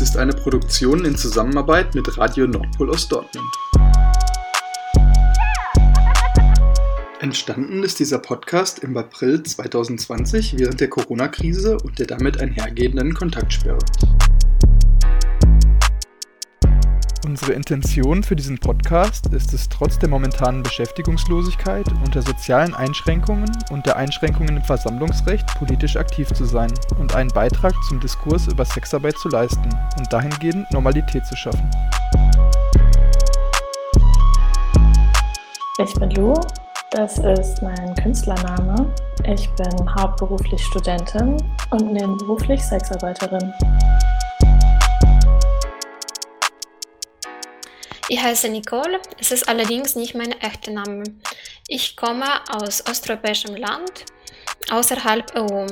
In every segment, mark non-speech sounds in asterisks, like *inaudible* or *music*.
Ist eine Produktion in Zusammenarbeit mit Radio Nordpol aus Dortmund. Entstanden ist dieser Podcast im April 2020 während der Corona-Krise und der damit einhergehenden Kontaktsperre. Unsere Intention für diesen Podcast ist es, trotz der momentanen Beschäftigungslosigkeit und der sozialen Einschränkungen und der Einschränkungen im Versammlungsrecht politisch aktiv zu sein und einen Beitrag zum Diskurs über Sexarbeit zu leisten und dahingehend Normalität zu schaffen. Ich bin Lu, das ist mein Künstlername. Ich bin hauptberuflich Studentin und nebenberuflich Sexarbeiterin. Ich heiße Nicole, es ist allerdings nicht mein echter Name. Ich komme aus osteuropäischem Land außerhalb EU.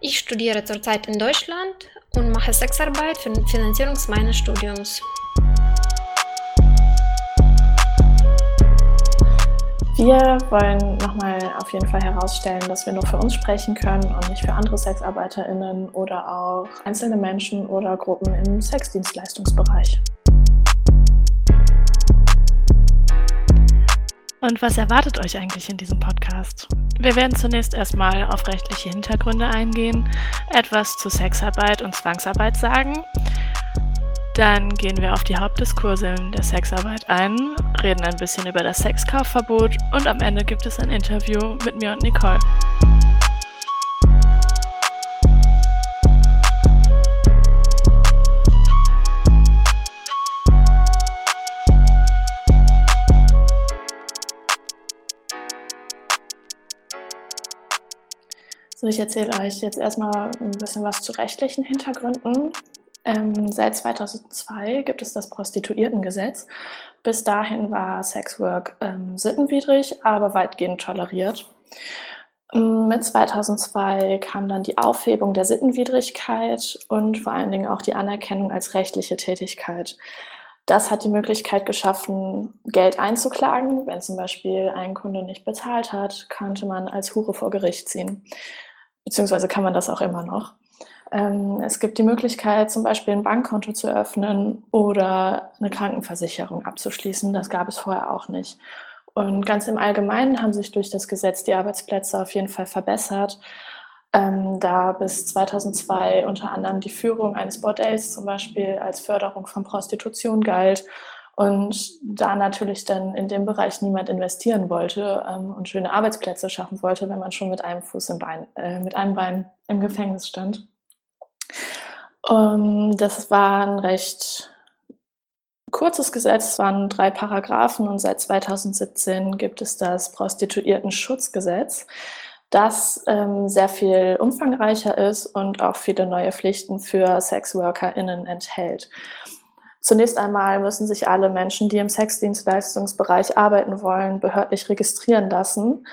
Ich studiere zurzeit in Deutschland und mache Sexarbeit für die Finanzierung meines Studiums. Wir wollen nochmal auf jeden Fall herausstellen, dass wir nur für uns sprechen können und nicht für andere SexarbeiterInnen oder auch einzelne Menschen oder Gruppen im Sexdienstleistungsbereich. Und was erwartet euch eigentlich in diesem Podcast? Wir werden zunächst erstmal auf rechtliche Hintergründe eingehen, etwas zu Sexarbeit und Zwangsarbeit sagen. Dann gehen wir auf die Hauptdiskurse der Sexarbeit ein, reden ein bisschen über das Sexkaufverbot und am Ende gibt es ein Interview mit mir und Nicole. Ich erzähle euch jetzt erstmal ein bisschen was zu rechtlichen Hintergründen. Ähm, seit 2002 gibt es das Prostituiertengesetz. Bis dahin war Sexwork ähm, sittenwidrig, aber weitgehend toleriert. Ähm, mit 2002 kam dann die Aufhebung der Sittenwidrigkeit und vor allen Dingen auch die Anerkennung als rechtliche Tätigkeit. Das hat die Möglichkeit geschaffen, Geld einzuklagen. Wenn zum Beispiel ein Kunde nicht bezahlt hat, konnte man als Hure vor Gericht ziehen beziehungsweise kann man das auch immer noch. Ähm, es gibt die Möglichkeit, zum Beispiel ein Bankkonto zu öffnen oder eine Krankenversicherung abzuschließen. Das gab es vorher auch nicht. Und ganz im Allgemeinen haben sich durch das Gesetz die Arbeitsplätze auf jeden Fall verbessert, ähm, da bis 2002 unter anderem die Führung eines Bordells zum Beispiel als Förderung von Prostitution galt und da natürlich dann in dem Bereich niemand investieren wollte ähm, und schöne Arbeitsplätze schaffen wollte, wenn man schon mit einem Fuß im Bein, äh, mit einem Bein im Gefängnis stand. Um, das war ein recht kurzes Gesetz, es waren drei Paragraphen und seit 2017 gibt es das Prostituierten-Schutzgesetz, das ähm, sehr viel umfangreicher ist und auch viele neue Pflichten für SexworkerInnen enthält. Zunächst einmal müssen sich alle Menschen, die im Sexdienstleistungsbereich arbeiten wollen, behördlich registrieren lassen.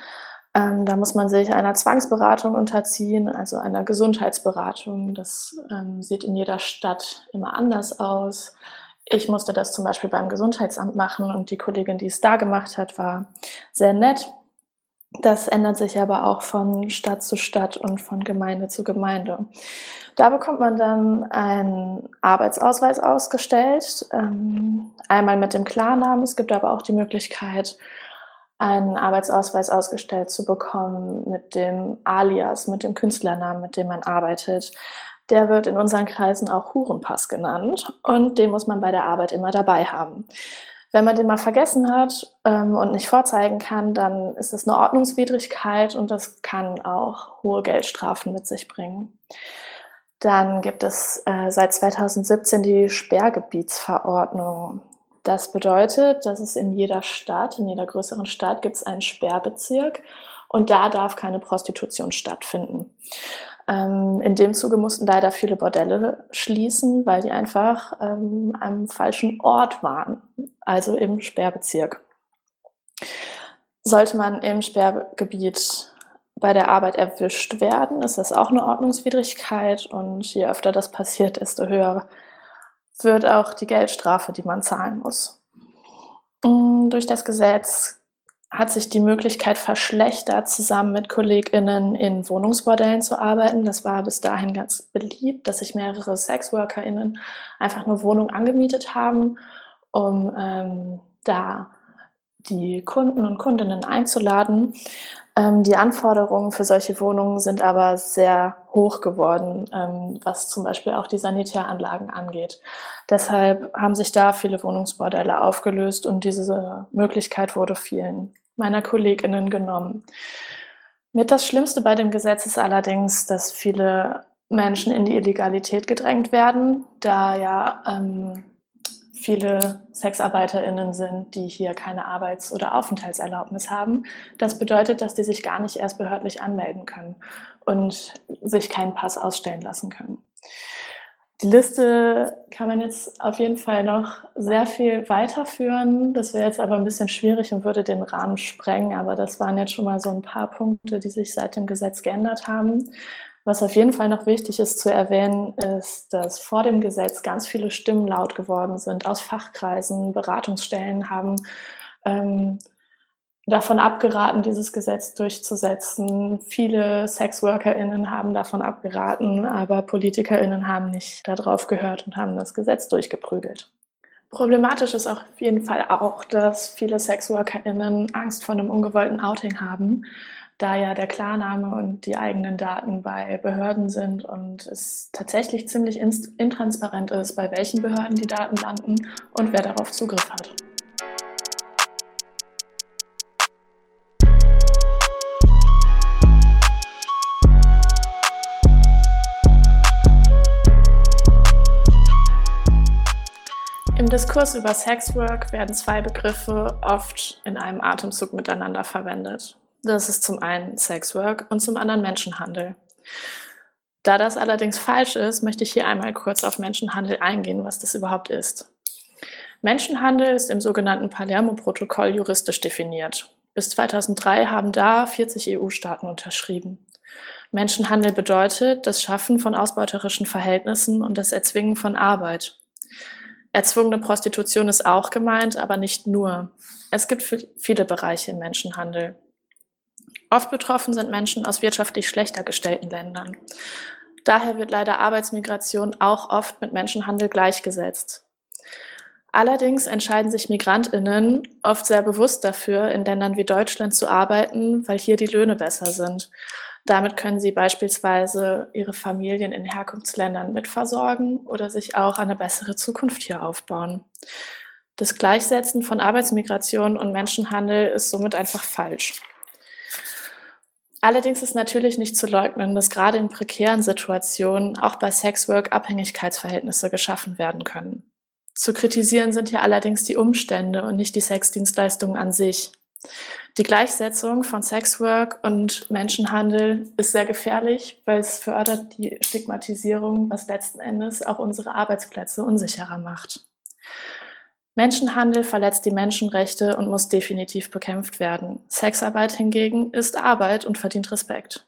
Ähm, da muss man sich einer Zwangsberatung unterziehen, also einer Gesundheitsberatung. Das ähm, sieht in jeder Stadt immer anders aus. Ich musste das zum Beispiel beim Gesundheitsamt machen und die Kollegin, die es da gemacht hat, war sehr nett. Das ändert sich aber auch von Stadt zu Stadt und von Gemeinde zu Gemeinde. Da bekommt man dann einen Arbeitsausweis ausgestellt, ähm, einmal mit dem Klarnamen. Es gibt aber auch die Möglichkeit, einen Arbeitsausweis ausgestellt zu bekommen mit dem Alias, mit dem Künstlernamen, mit dem man arbeitet. Der wird in unseren Kreisen auch Hurenpass genannt und den muss man bei der Arbeit immer dabei haben. Wenn man den mal vergessen hat ähm, und nicht vorzeigen kann, dann ist es eine Ordnungswidrigkeit und das kann auch hohe Geldstrafen mit sich bringen. Dann gibt es äh, seit 2017 die Sperrgebietsverordnung. Das bedeutet, dass es in jeder Stadt, in jeder größeren Stadt gibt es einen Sperrbezirk und da darf keine Prostitution stattfinden. Ähm, in dem Zuge mussten leider viele Bordelle schließen, weil die einfach ähm, am falschen Ort waren, also im Sperrbezirk. Sollte man im Sperrgebiet bei der Arbeit erwischt werden, ist das auch eine Ordnungswidrigkeit und je öfter das passiert, desto höher wird auch die Geldstrafe, die man zahlen muss. Mm, durch das Gesetz hat sich die Möglichkeit verschlechtert, zusammen mit KollegInnen in Wohnungsbordellen zu arbeiten. Das war bis dahin ganz beliebt, dass sich mehrere SexworkerInnen einfach eine Wohnung angemietet haben, um ähm, da die Kunden und Kundinnen einzuladen. Ähm, die Anforderungen für solche Wohnungen sind aber sehr hoch geworden, ähm, was zum Beispiel auch die Sanitäranlagen angeht. Deshalb haben sich da viele Wohnungsbordelle aufgelöst und diese Möglichkeit wurde vielen meiner Kolleginnen genommen. Mit das Schlimmste bei dem Gesetz ist allerdings, dass viele Menschen in die Illegalität gedrängt werden, da ja ähm, viele SexarbeiterInnen sind, die hier keine Arbeits- oder Aufenthaltserlaubnis haben. Das bedeutet, dass die sich gar nicht erst behördlich anmelden können und sich keinen Pass ausstellen lassen können. Die Liste kann man jetzt auf jeden Fall noch sehr viel weiterführen. Das wäre jetzt aber ein bisschen schwierig und würde den Rahmen sprengen. Aber das waren jetzt schon mal so ein paar Punkte, die sich seit dem Gesetz geändert haben. Was auf jeden Fall noch wichtig ist zu erwähnen, ist, dass vor dem Gesetz ganz viele Stimmen laut geworden sind aus Fachkreisen, Beratungsstellen haben ähm, davon abgeraten, dieses Gesetz durchzusetzen. Viele SexworkerInnen haben davon abgeraten, aber PolitikerInnen haben nicht darauf gehört und haben das Gesetz durchgeprügelt. Problematisch ist auf jeden Fall auch, dass viele SexworkerInnen Angst vor einem ungewollten Outing haben, da ja der Klarname und die eigenen Daten bei Behörden sind und es tatsächlich ziemlich intransparent ist, bei welchen Behörden die Daten landen und wer darauf Zugriff hat. Diskurs über Sexwork werden zwei Begriffe oft in einem Atemzug miteinander verwendet. Das ist zum einen Sexwork und zum anderen Menschenhandel. Da das allerdings falsch ist, möchte ich hier einmal kurz auf Menschenhandel eingehen, was das überhaupt ist. Menschenhandel ist im sogenannten Palermo-Protokoll juristisch definiert. Bis 2003 haben da 40 EU-Staaten unterschrieben. Menschenhandel bedeutet das Schaffen von ausbeuterischen Verhältnissen und das Erzwingen von Arbeit. Erzwungene Prostitution ist auch gemeint, aber nicht nur. Es gibt viele Bereiche im Menschenhandel. Oft betroffen sind Menschen aus wirtschaftlich schlechter gestellten Ländern. Daher wird leider Arbeitsmigration auch oft mit Menschenhandel gleichgesetzt. Allerdings entscheiden sich Migrantinnen oft sehr bewusst dafür, in Ländern wie Deutschland zu arbeiten, weil hier die Löhne besser sind. Damit können sie beispielsweise ihre Familien in Herkunftsländern mitversorgen oder sich auch eine bessere Zukunft hier aufbauen. Das Gleichsetzen von Arbeitsmigration und Menschenhandel ist somit einfach falsch. Allerdings ist natürlich nicht zu leugnen, dass gerade in prekären Situationen auch bei Sexwork Abhängigkeitsverhältnisse geschaffen werden können. Zu kritisieren sind hier allerdings die Umstände und nicht die Sexdienstleistungen an sich. Die Gleichsetzung von Sexwork und Menschenhandel ist sehr gefährlich, weil es fördert die Stigmatisierung, was letzten Endes auch unsere Arbeitsplätze unsicherer macht. Menschenhandel verletzt die Menschenrechte und muss definitiv bekämpft werden. Sexarbeit hingegen ist Arbeit und verdient Respekt.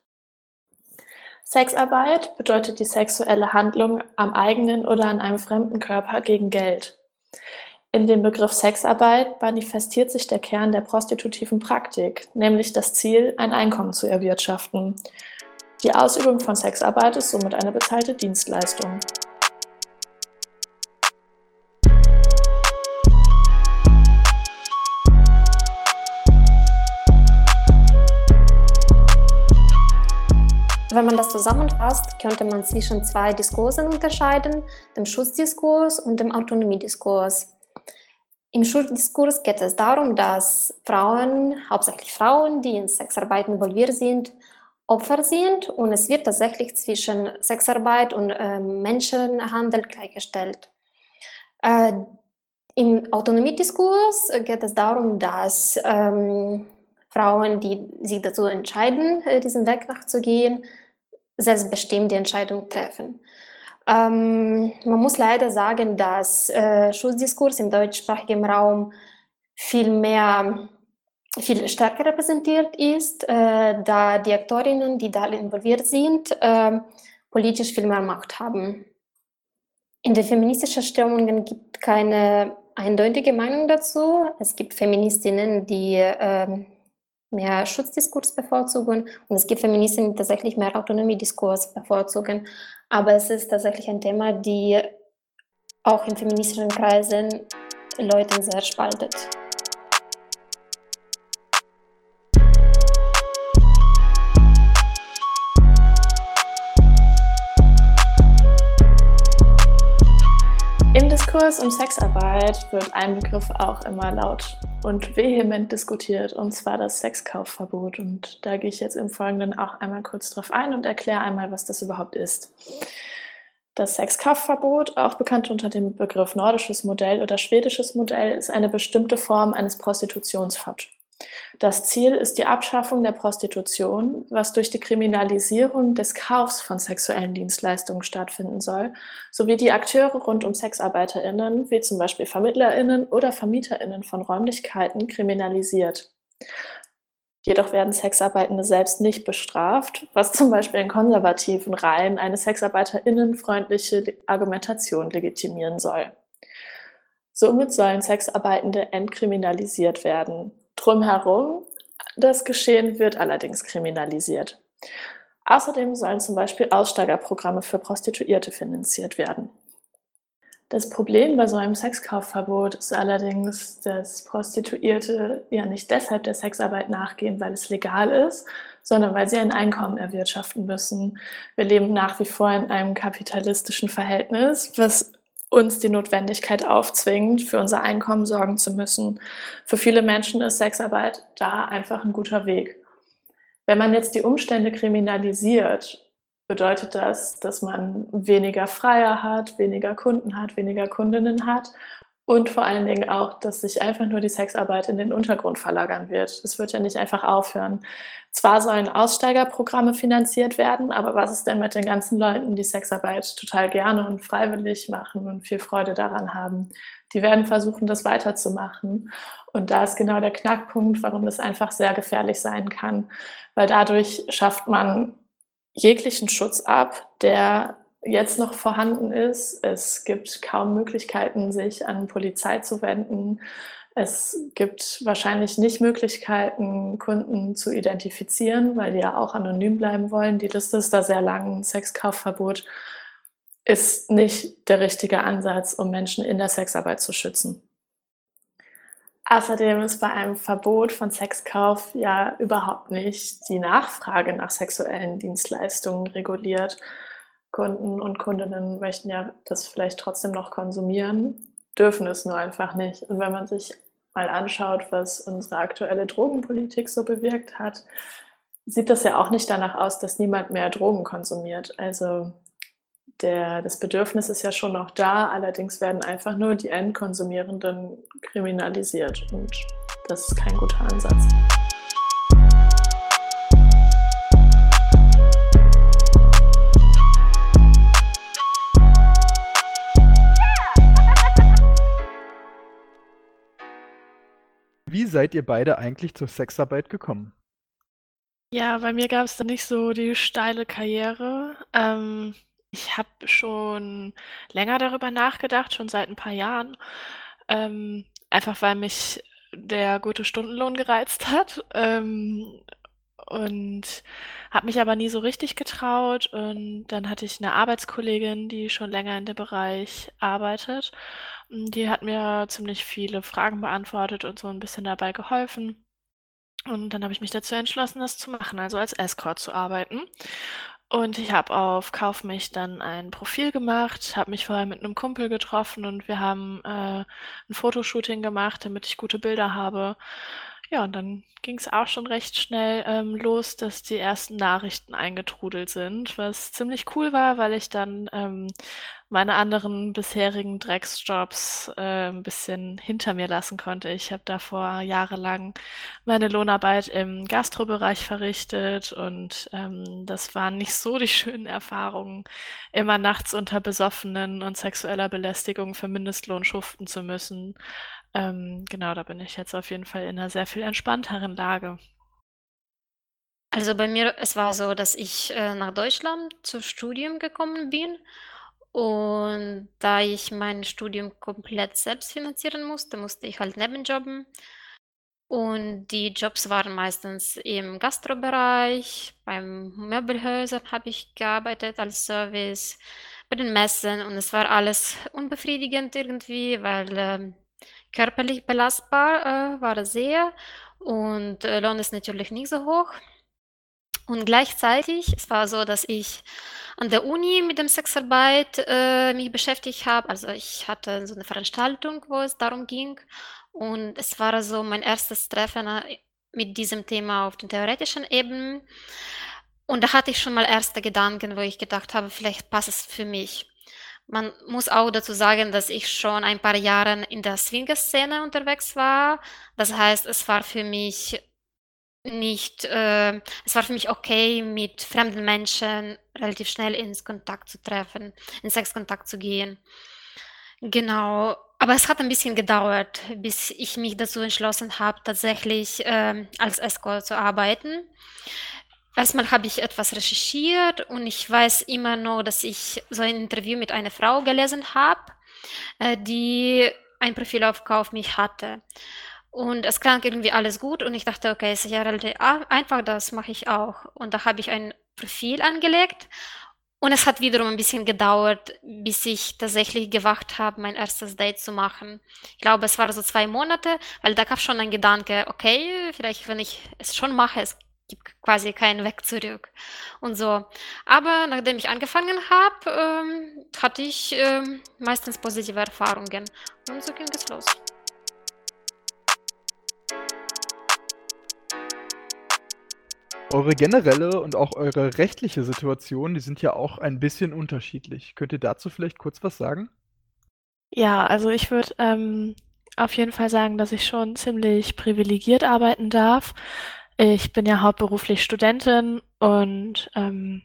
Sexarbeit bedeutet die sexuelle Handlung am eigenen oder an einem fremden Körper gegen Geld. In dem Begriff Sexarbeit manifestiert sich der Kern der prostitutiven Praktik, nämlich das Ziel, ein Einkommen zu erwirtschaften. Die Ausübung von Sexarbeit ist somit eine bezahlte Dienstleistung. Wenn man das zusammenfasst, könnte man zwischen zwei Diskursen unterscheiden, dem Schutzdiskurs und dem Autonomiediskurs. Im Schuldiskurs geht es darum, dass Frauen, hauptsächlich Frauen, die in Sexarbeit involviert sind, Opfer sind und es wird tatsächlich zwischen Sexarbeit und äh, Menschenhandel gleichgestellt. Äh, Im Autonomiediskurs geht es darum, dass ähm, Frauen, die sich dazu entscheiden, äh, diesen Weg nachzugehen, selbstbestimmt die Entscheidung treffen. Ähm, man muss leider sagen, dass äh, Schutzdiskurs im deutschsprachigen Raum viel mehr, viel stärker repräsentiert ist, äh, da die Aktorinnen, die da involviert sind, äh, politisch viel mehr Macht haben. In den feministischen Strömungen gibt es keine eindeutige Meinung dazu. Es gibt Feministinnen, die ähm, mehr Schutzdiskurs bevorzugen und es gibt Feministinnen, die tatsächlich mehr Autonomiediskurs bevorzugen. Aber es ist tatsächlich ein Thema, die auch in feministischen Kreisen Leute sehr spaltet. Diskurs um Sexarbeit wird ein Begriff auch immer laut und vehement diskutiert, und zwar das Sexkaufverbot. Und da gehe ich jetzt im Folgenden auch einmal kurz drauf ein und erkläre einmal, was das überhaupt ist. Das Sexkaufverbot, auch bekannt unter dem Begriff nordisches Modell oder schwedisches Modell, ist eine bestimmte Form eines Prostitutionsverbots. Das Ziel ist die Abschaffung der Prostitution, was durch die Kriminalisierung des Kaufs von sexuellen Dienstleistungen stattfinden soll, sowie die Akteure rund um Sexarbeiterinnen, wie zum Beispiel Vermittlerinnen oder Vermieterinnen von Räumlichkeiten, kriminalisiert. Jedoch werden Sexarbeitende selbst nicht bestraft, was zum Beispiel in konservativen Reihen eine sexarbeiterinnenfreundliche Argumentation legitimieren soll. Somit sollen Sexarbeitende entkriminalisiert werden. Drumherum, das Geschehen wird allerdings kriminalisiert. Außerdem sollen zum Beispiel Aussteigerprogramme für Prostituierte finanziert werden. Das Problem bei so einem Sexkaufverbot ist allerdings, dass Prostituierte ja nicht deshalb der Sexarbeit nachgehen, weil es legal ist, sondern weil sie ein Einkommen erwirtschaften müssen. Wir leben nach wie vor in einem kapitalistischen Verhältnis, was uns die Notwendigkeit aufzwingt, für unser Einkommen sorgen zu müssen. Für viele Menschen ist Sexarbeit da einfach ein guter Weg. Wenn man jetzt die Umstände kriminalisiert, bedeutet das, dass man weniger Freier hat, weniger Kunden hat, weniger Kundinnen hat und vor allen Dingen auch, dass sich einfach nur die Sexarbeit in den Untergrund verlagern wird. Das wird ja nicht einfach aufhören. Zwar sollen Aussteigerprogramme finanziert werden, aber was ist denn mit den ganzen Leuten, die Sexarbeit total gerne und freiwillig machen und viel Freude daran haben? Die werden versuchen, das weiterzumachen. Und da ist genau der Knackpunkt, warum das einfach sehr gefährlich sein kann, weil dadurch schafft man jeglichen Schutz ab, der jetzt noch vorhanden ist. Es gibt kaum Möglichkeiten, sich an Polizei zu wenden. Es gibt wahrscheinlich nicht Möglichkeiten, Kunden zu identifizieren, weil die ja auch anonym bleiben wollen. Die Liste ist da sehr lang. Sexkaufverbot ist nicht der richtige Ansatz, um Menschen in der Sexarbeit zu schützen. Außerdem ist bei einem Verbot von Sexkauf ja überhaupt nicht die Nachfrage nach sexuellen Dienstleistungen reguliert. Kunden und Kundinnen möchten ja das vielleicht trotzdem noch konsumieren, dürfen es nur einfach nicht. Und wenn man sich mal anschaut, was unsere aktuelle Drogenpolitik so bewirkt hat, sieht das ja auch nicht danach aus, dass niemand mehr Drogen konsumiert. Also der, das Bedürfnis ist ja schon noch da, allerdings werden einfach nur die Endkonsumierenden kriminalisiert und das ist kein guter Ansatz. Wie seid ihr beide eigentlich zur Sexarbeit gekommen? Ja, bei mir gab es da nicht so die steile Karriere. Ähm, ich habe schon länger darüber nachgedacht, schon seit ein paar Jahren, ähm, einfach weil mich der gute Stundenlohn gereizt hat, ähm, und habe mich aber nie so richtig getraut. Und dann hatte ich eine Arbeitskollegin, die schon länger in dem Bereich arbeitet. Die hat mir ziemlich viele Fragen beantwortet und so ein bisschen dabei geholfen. Und dann habe ich mich dazu entschlossen, das zu machen, also als Escort zu arbeiten. Und ich habe auf Kaufmich dann ein Profil gemacht, habe mich vorher mit einem Kumpel getroffen und wir haben äh, 'n Fotoshooting gemacht, damit ich gute Bilder habe. Ja, und dann ging es auch schon recht schnell, ähm, los, dass die ersten Nachrichten eingetrudelt sind, was ziemlich cool war, weil ich dann, ähm, meine anderen bisherigen Drecksjobs, äh, 'n bisschen hinter mir lassen konnte. Ich habe davor jahrelang meine Lohnarbeit im Gastrobereich verrichtet und, ähm, das waren nicht so die schönen Erfahrungen, immer nachts unter Besoffenen und sexueller Belästigung für Mindestlohn schuften zu müssen. Ähm, genau, da bin ich jetzt auf jeden Fall in einer sehr viel entspannteren Lage. Also bei mir, es war so, dass ich äh, nach Deutschland zu Studium gekommen bin und da ich mein Studium komplett selbst finanzieren musste, musste ich halt nebenjobben. und die Jobs waren meistens im Gastrobereich, beim Möbelhäusern habe ich gearbeitet als Service, bei den Messen und es war alles unbefriedigend irgendwie, weil äh, körperlich belastbar äh, war es sehr und äh, Lohn ist natürlich nicht so hoch. Und gleichzeitig, es war so, dass ich an der Uni mit dem Sexarbeit äh, mich beschäftigt habe. Also ich hatte so eine Veranstaltung, wo es darum ging. Und es war so mein erstes Treffen äh, mit diesem Thema auf den theoretischen Ebenen. Und da hatte ich schon mal erste Gedanken, wo ich gedacht habe, vielleicht passt es für mich. Man muss auch dazu sagen, dass ich schon ein paar Jahre in der Swinger-Szene unterwegs war. Das heißt, es war für mich nicht, äh, es war für mich okay, mit fremden Menschen relativ schnell ins Kontakt zu treffen, in Sexkontakt zu gehen. Genau, aber es hat ein bisschen gedauert, bis ich mich dazu entschlossen habe, tatsächlich äh, als Escort zu arbeiten. Erstmal habe ich etwas recherchiert und ich weiß immer noch, dass ich so ein Interview mit einer Frau gelesen habe, äh, die ein Profil auf Kauf mich hatte. Und es klang irgendwie alles gut und ich dachte, okay, es ist ja relativ einfach, das mache ich auch. Und da habe ich ein Profil angelegt und es hat wiederum ein bisschen gedauert, bis ich tatsächlich gewacht habe, mein erstes Date zu machen. Ich glaube, es war so zwei Monate, weil da gab schon ein Gedanke, okay, vielleicht wenn ich es schon mache, es gibt quasi keinen Weg zurück und so. Aber nachdem ich angefangen habe, ähm, hatte ich ähm, meistens positive Erfahrungen und so ging es los. Eure generelle und auch eure rechtliche Situation, die sind ja auch ein bisschen unterschiedlich. Könnt ihr dazu vielleicht kurz was sagen? Ja, also ich würde ähm, auf jeden Fall sagen, dass ich schon ziemlich privilegiert arbeiten darf. Ich bin ja hauptberuflich Studentin und ähm,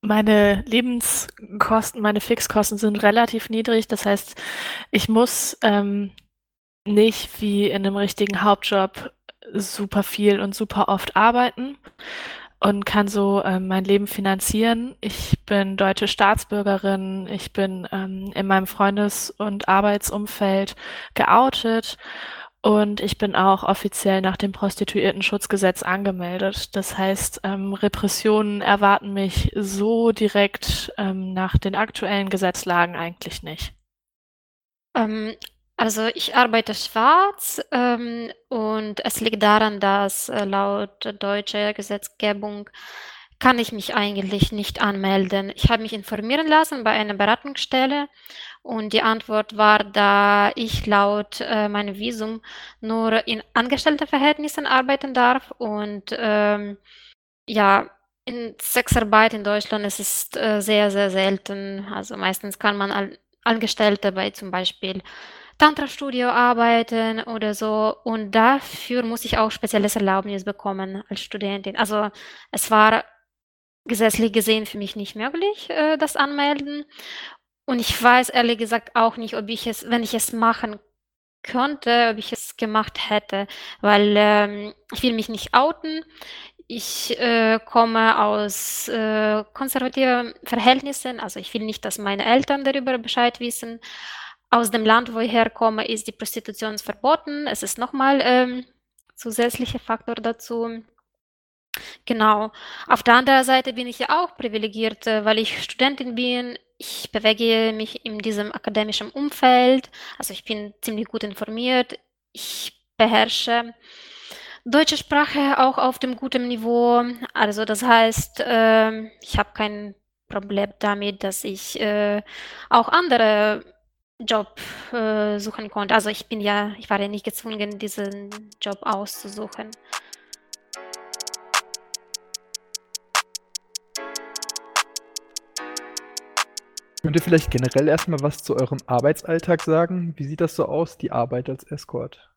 meine Lebenskosten, meine Fixkosten sind relativ niedrig. Das heißt, ich muss ähm, nicht wie in einem richtigen Hauptjob super viel und super oft arbeiten und kann so ähm, mein Leben finanzieren. Ich bin deutsche Staatsbürgerin, ich bin ähm, in meinem Freundes- und Arbeitsumfeld geoutet und ich bin auch offiziell nach dem Prostituiertenschutzgesetz angemeldet. Das heißt, ähm, Repressionen erwarten mich so direkt ähm, nach den aktuellen Gesetzlagen eigentlich nicht. Ähm, also ich arbeite schwarz ähm, und es liegt daran, dass äh, laut deutscher Gesetzgebung kann ich mich eigentlich nicht anmelden. Ich habe mich informieren lassen bei einer Beratungsstelle und die Antwort war, da ich laut äh, meinem Visum nur in Angestelltenverhältnissen arbeiten darf und ähm, ja, in Sexarbeit in Deutschland es ist äh, sehr, sehr selten. Also meistens kann man Angestellte bei zum Beispiel Tantra-Studio arbeiten oder so. Und dafür muss ich auch spezielles Erlaubnis bekommen als Studentin. Also es war gesetzlich gesehen für mich nicht möglich, äh, das anmelden. Und ich weiß ehrlich gesagt auch nicht, ob ich es, wenn ich es machen könnte, ob ich es gemacht hätte, weil ähm, ich will mich nicht outen. Ich äh, komme aus äh, konservativen Verhältnissen, also ich will nicht, dass meine Eltern darüber Bescheid wissen aus dem Land, wo ich herkomme, ist die Prostitution verboten. Es ist nochmal ähm, zusätzlicher Faktor dazu. Genau. Auf der anderen Seite bin ich ja auch privilegiert, äh, weil ich Studentin bin. Ich bewege mich in diesem akademischen Umfeld. Also ich bin ziemlich gut informiert. Ich beherrsche deutsche Sprache auch auf dem guten Niveau. Also das heißt, äh, ich habe kein Problem damit, dass ich äh, auch andere Job äh, suchen konnte. Also ich bin ja, ich war ja nicht gezwungen, diesen Job auszusuchen. Könnt ihr vielleicht generell erstmal was zu eurem Arbeitsalltag sagen? Wie sieht das so aus, die Arbeit als Escort?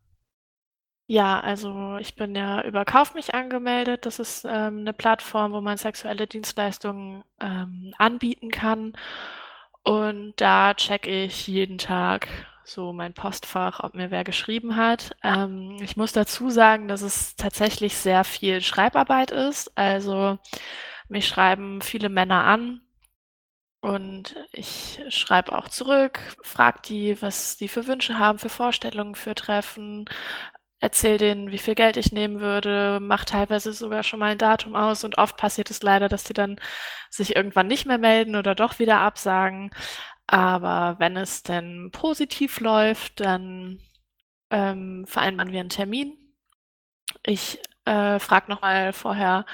Ja, also ich bin ja über Kauf mich angemeldet. Das ist ähm, eine Plattform, wo man sexuelle Dienstleistungen ähm, anbieten kann. Und da checke ich jeden Tag so mein Postfach, ob mir wer geschrieben hat. Ähm, ich muss dazu sagen, dass es tatsächlich sehr viel Schreibarbeit ist. Also mich schreiben viele Männer an und ich schreibe auch zurück, frage die, was die für Wünsche haben, für Vorstellungen, für Treffen. Erzähle denen, wie viel Geld ich nehmen würde, mache teilweise sogar schon mal ein Datum aus und oft passiert es leider, dass die dann sich irgendwann nicht mehr melden oder doch wieder absagen. Aber wenn es denn positiv läuft, dann ähm, vereinbaren wir einen Termin. Ich äh, frage nochmal vorher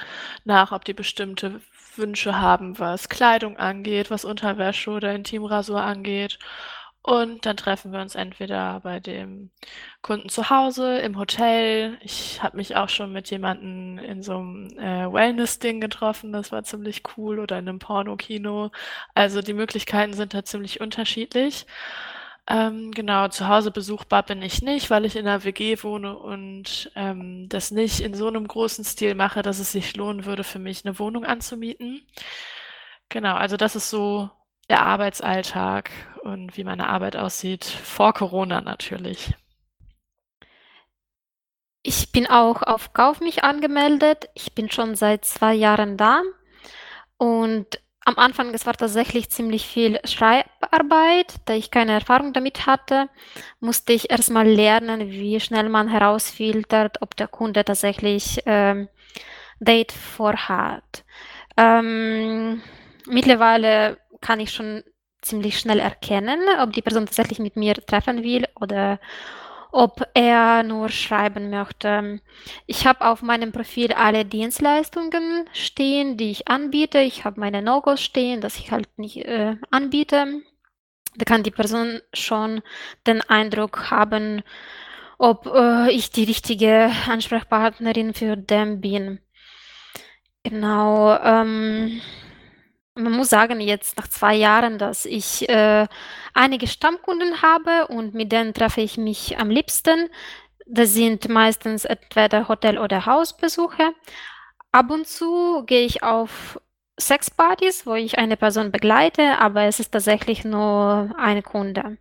nach, ob die bestimmte Wünsche haben, was Kleidung angeht, was Unterwäsche oder Intimrasur angeht. Und dann treffen wir uns entweder bei dem Kunden zu Hause, im Hotel. Ich habe mich auch schon mit jemandem in so einem äh, Wellness-Ding getroffen. Das war ziemlich cool. Oder in einem Pornokino. Also die Möglichkeiten sind da ziemlich unterschiedlich. Ähm, genau, zu Hause besuchbar bin ich nicht, weil ich in einer WG wohne und ähm, das nicht in so einem großen Stil mache, dass es sich lohnen würde, für mich eine Wohnung anzumieten. Genau, also das ist so der Arbeitsalltag und wie meine Arbeit aussieht, vor Corona natürlich. Ich bin auch auf Kauf mich angemeldet. Ich bin schon seit zwei Jahren da. Und am Anfang, es war tatsächlich ziemlich viel Schreibarbeit, da ich keine Erfahrung damit hatte, musste ich erstmal lernen, wie schnell man herausfiltert, ob der Kunde tatsächlich ähm, Date vorhat. Ähm, mittlerweile kann ich schon ziemlich schnell erkennen, ob die Person tatsächlich mit mir treffen will oder ob er nur schreiben möchte. Ich habe auf meinem Profil alle Dienstleistungen stehen, die ich anbiete. Ich habe meine No-Gos stehen, dass ich halt nicht äh, anbiete. Da kann die Person schon den Eindruck haben, ob äh, ich die richtige Ansprechpartnerin für den bin. Genau. Ähm, man muss sagen, jetzt nach zwei Jahren, dass ich äh, einige Stammkunden habe und mit denen treffe ich mich am liebsten. Das sind meistens entweder Hotel- oder Hausbesuche. Ab und zu gehe ich auf Sexpartys, wo ich eine Person begleite, aber es ist tatsächlich nur ein Kunde.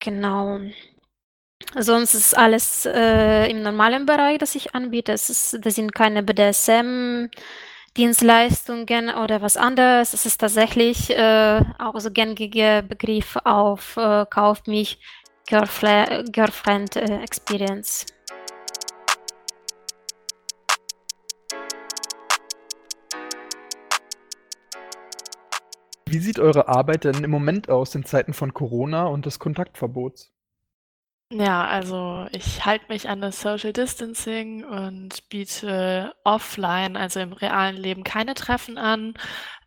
Genau. Sonst ist alles äh, im normalen Bereich, das ich anbiete. Es ist, das sind keine BDSM- Dienstleistungen oder was anderes. Es ist tatsächlich äh, auch so gängiger Begriff auf äh, Kauf mich Girlfle Girlfriend äh, Experience. Wie sieht eure Arbeit denn im Moment aus in Zeiten von Corona und des Kontaktverbots? Ja, also ich halte mich an das Social Distancing und biete offline, also im realen Leben, keine Treffen an,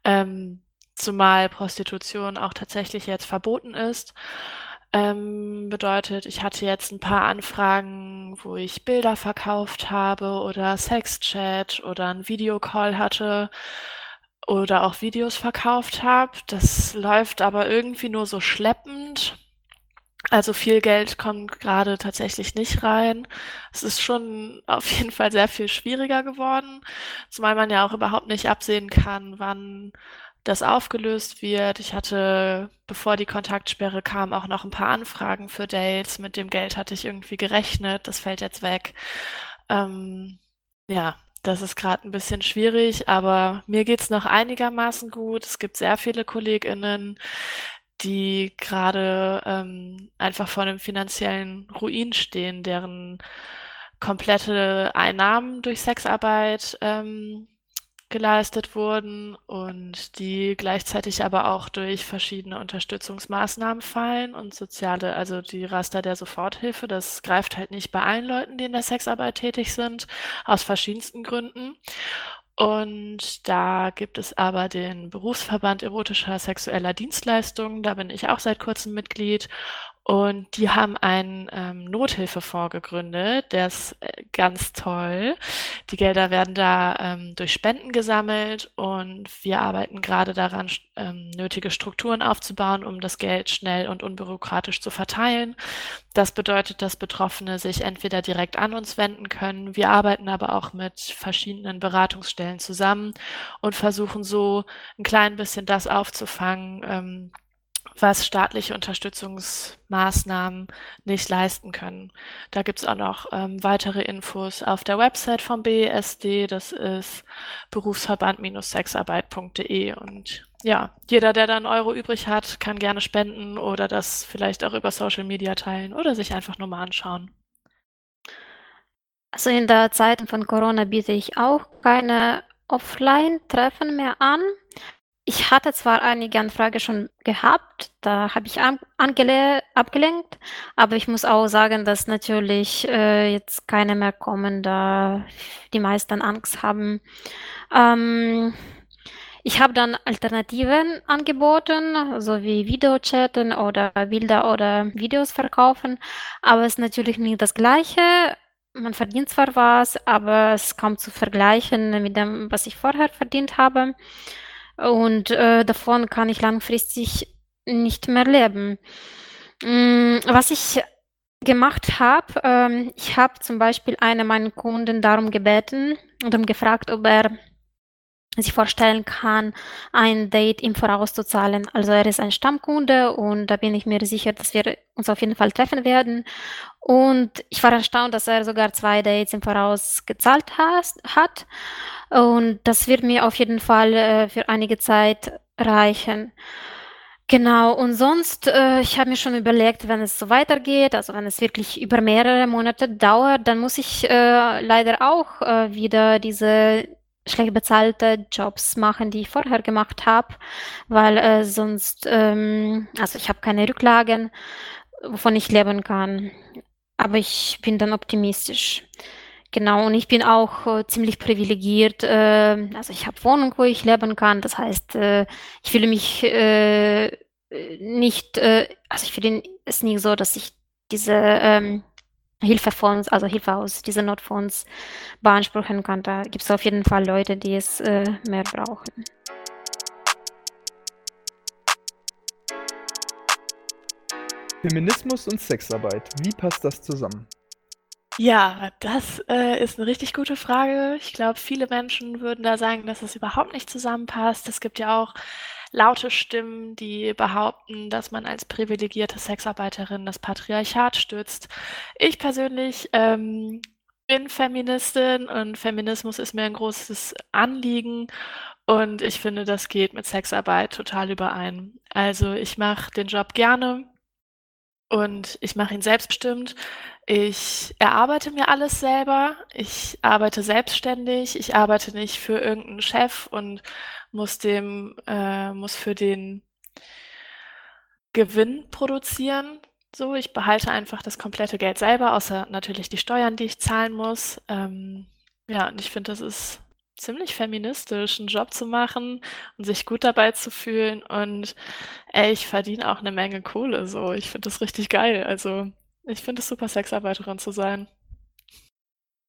ähm, zumal Prostitution auch tatsächlich jetzt verboten ist. Ähm, bedeutet, ich hatte jetzt ein paar Anfragen, wo ich Bilder verkauft habe oder Sexchat oder ein Videocall hatte oder auch Videos verkauft habe. Das läuft aber irgendwie nur so schleppend. Also viel Geld kommt gerade tatsächlich nicht rein. Es ist schon auf jeden Fall sehr viel schwieriger geworden, zumal man ja auch überhaupt nicht absehen kann, wann das aufgelöst wird. Ich hatte, bevor die Kontaktsperre kam, auch noch ein paar Anfragen für Dates. Mit dem Geld hatte ich irgendwie gerechnet. Das fällt jetzt weg. Ähm, ja, das ist gerade ein bisschen schwierig, aber mir geht's noch einigermaßen gut. Es gibt sehr viele KollegInnen, die gerade ähm, einfach vor einem finanziellen Ruin stehen, deren komplette Einnahmen durch Sexarbeit ähm, geleistet wurden und die gleichzeitig aber auch durch verschiedene Unterstützungsmaßnahmen fallen und soziale, also die Raster der Soforthilfe, das greift halt nicht bei allen Leuten, die in der Sexarbeit tätig sind, aus verschiedensten Gründen. Und da gibt es aber den Berufsverband erotischer sexueller Dienstleistungen. Da bin ich auch seit kurzem Mitglied. Und die haben einen ähm, Nothilfefonds gegründet, der ist äh, ganz toll. Die Gelder werden da ähm, durch Spenden gesammelt und wir arbeiten gerade daran, ähm, nötige Strukturen aufzubauen, um das Geld schnell und unbürokratisch zu verteilen. Das bedeutet, dass Betroffene sich entweder direkt an uns wenden können. Wir arbeiten aber auch mit verschiedenen Beratungsstellen zusammen und versuchen so ein klein bisschen das aufzufangen, ähm, was staatliche Unterstützungsmaßnahmen nicht leisten können. Da gibt es auch noch ähm, weitere Infos auf der Website vom BESD. Das ist berufsverband-sexarbeit.de. Und ja, jeder, der da einen Euro übrig hat, kann gerne spenden oder das vielleicht auch über Social Media teilen oder sich einfach nur mal anschauen. Also in der Zeit von Corona biete ich auch keine Offline-Treffen mehr an. Ich hatte zwar einige Anfragen schon gehabt, da habe ich abgelenkt, aber ich muss auch sagen, dass natürlich äh, jetzt keine mehr kommen, da die meisten Angst haben. Ähm, ich habe dann Alternativen angeboten, so wie Videochatten oder Bilder oder Videos verkaufen, aber es ist natürlich nicht das Gleiche. Man verdient zwar was, aber es ist kaum zu vergleichen mit dem, was ich vorher verdient habe. Und äh, davon kann ich langfristig nicht mehr leben. Mm, was ich gemacht habe, ähm, ich habe zum Beispiel eine meiner Kunden darum gebeten und ihm gefragt, ob er sich vorstellen kann, ein Date im Voraus zu zahlen. Also er ist ein Stammkunde und da bin ich mir sicher, dass wir uns auf jeden Fall treffen werden. Und ich war erstaunt, dass er sogar zwei Dates im Voraus gezahlt hat. Und das wird mir auf jeden Fall äh, für einige Zeit reichen. Genau, und sonst, äh, ich habe mir schon überlegt, wenn es so weitergeht, also wenn es wirklich über mehrere Monate dauert, dann muss ich äh, leider auch äh, wieder diese schlecht bezahlte Jobs machen, die ich vorher gemacht habe, weil äh, sonst, ähm, also ich habe keine Rücklagen, wovon ich leben kann. Aber ich bin dann optimistisch. Genau, und ich bin auch äh, ziemlich privilegiert. Äh, also ich habe Wohnung, wo ich leben kann. Das heißt, äh, ich fühle mich äh, nicht, äh, also ich fühle es nicht so, dass ich diese ähm, Hilfefonds, also Hilfe aus diesen Notfonds beanspruchen kann. Da gibt es auf jeden Fall Leute, die es äh, mehr brauchen. Feminismus und Sexarbeit, wie passt das zusammen? Ja, das äh, ist eine richtig gute Frage. Ich glaube, viele Menschen würden da sagen, dass es überhaupt nicht zusammenpasst. Es gibt ja auch laute Stimmen, die behaupten, dass man als privilegierte Sexarbeiterin das Patriarchat stützt. Ich persönlich ähm, bin Feministin und Feminismus ist mir ein großes Anliegen und ich finde, das geht mit Sexarbeit total überein. Also ich mache den Job gerne und ich mache ihn selbstbestimmt. Ich erarbeite mir alles selber. Ich arbeite selbstständig. Ich arbeite nicht für irgendeinen Chef und muss dem, äh, muss für den Gewinn produzieren. So, ich behalte einfach das komplette Geld selber, außer natürlich die Steuern, die ich zahlen muss. Ähm, ja, und ich finde, das ist ziemlich feministisch, einen Job zu machen und sich gut dabei zu fühlen. Und ey, ich verdiene auch eine Menge Kohle. So, ich finde das richtig geil. Also, ich finde es super, Sexarbeiterin zu sein.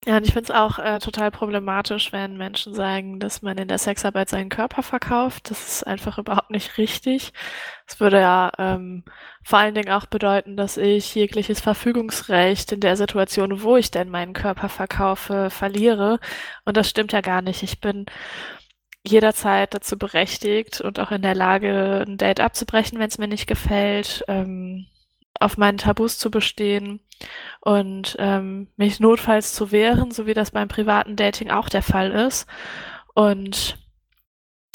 Ja, und ich finde es auch äh, total problematisch, wenn Menschen sagen, dass man in der Sexarbeit seinen Körper verkauft. Das ist einfach überhaupt nicht richtig. Das würde ja ähm, vor allen Dingen auch bedeuten, dass ich jegliches Verfügungsrecht in der Situation, wo ich denn meinen Körper verkaufe, verliere. Und das stimmt ja gar nicht. Ich bin jederzeit dazu berechtigt und auch in der Lage, ein Date abzubrechen, wenn es mir nicht gefällt. Ähm, auf meinen Tabus zu bestehen und ähm, mich notfalls zu wehren, so wie das beim privaten Dating auch der Fall ist. Und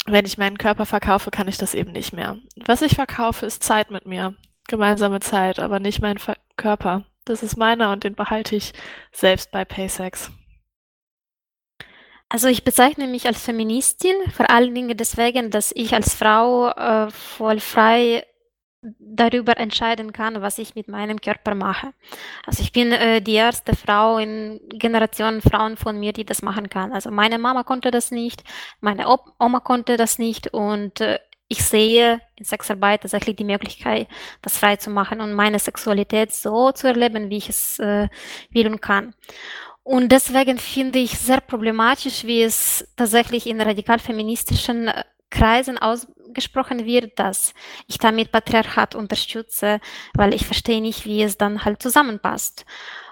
wenn ich meinen Körper verkaufe, kann ich das eben nicht mehr. Was ich verkaufe, ist Zeit mit mir. Gemeinsame Zeit, aber nicht mein Ver Körper. Das ist meiner und den behalte ich selbst bei Paysex. Also ich bezeichne mich als Feministin, vor allen Dingen deswegen, dass ich als Frau äh, voll frei darüber entscheiden kann, was ich mit meinem Körper mache. Also ich bin äh, die erste Frau in Generationen Frauen von mir, die das machen kann. Also meine Mama konnte das nicht, meine Oma konnte das nicht und äh, ich sehe in Sexarbeit tatsächlich die Möglichkeit, das frei zu machen und meine Sexualität so zu erleben, wie ich es äh, will und kann. Und deswegen finde ich sehr problematisch, wie es tatsächlich in radikal feministischen äh, Kreisen ausgesprochen wird, dass ich damit Patriarchat unterstütze, weil ich verstehe nicht, wie es dann halt zusammenpasst.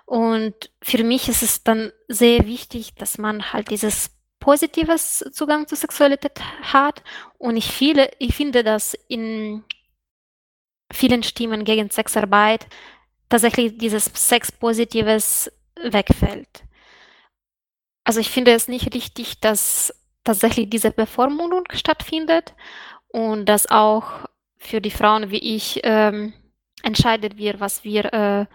Und für mich ist es dann sehr wichtig, dass man halt dieses positives Zugang zur Sexualität hat. Und ich, viele, ich finde, dass in vielen Stimmen gegen Sexarbeit tatsächlich dieses Sex-Positives wegfällt. Also ich finde es nicht richtig, dass tatsächlich diese Bevormundung stattfindet und dass auch für die Frauen wie ich ähm, entscheidet wird, was wir äh,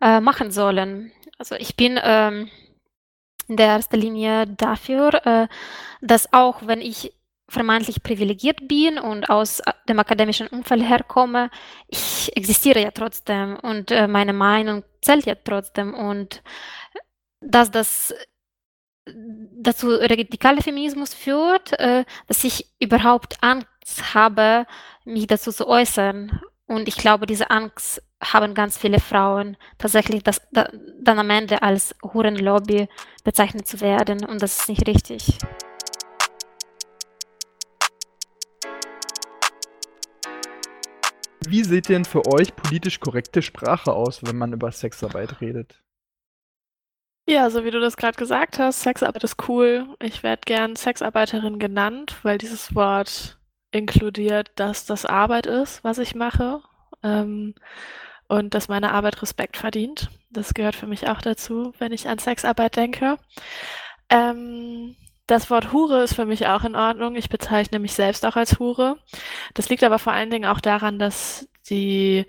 äh, machen sollen. Also ich bin ähm, in der ersten Linie dafür, äh, dass auch wenn ich vermeintlich privilegiert bin und aus dem akademischen Umfeld herkomme, ich existiere ja trotzdem und äh, meine Meinung zählt ja trotzdem und dass das dazu radikaler Feminismus führt, äh, dass ich überhaupt Angst habe, mich dazu zu äußern. Und ich glaube, diese Angst haben ganz viele Frauen tatsächlich, das, da, dann am Ende als Hurenlobby bezeichnet zu werden. Und das ist nicht richtig. Wie sieht denn für euch politisch korrekte Sprache aus, wenn man über Sexarbeit redet? Ja, so wie du das gerade gesagt hast, Sexarbeit ist cool. Ich werde gern Sexarbeiterin genannt, weil dieses Wort inkludiert, dass das Arbeit ist, was ich mache. Ähm, und dass meine Arbeit Respekt verdient. Das gehört für mich auch dazu, wenn ich an Sexarbeit denke. Ähm, das Wort Hure ist für mich auch in Ordnung. Ich bezeichne mich selbst auch als Hure. Das liegt aber vor allen Dingen auch daran, dass die,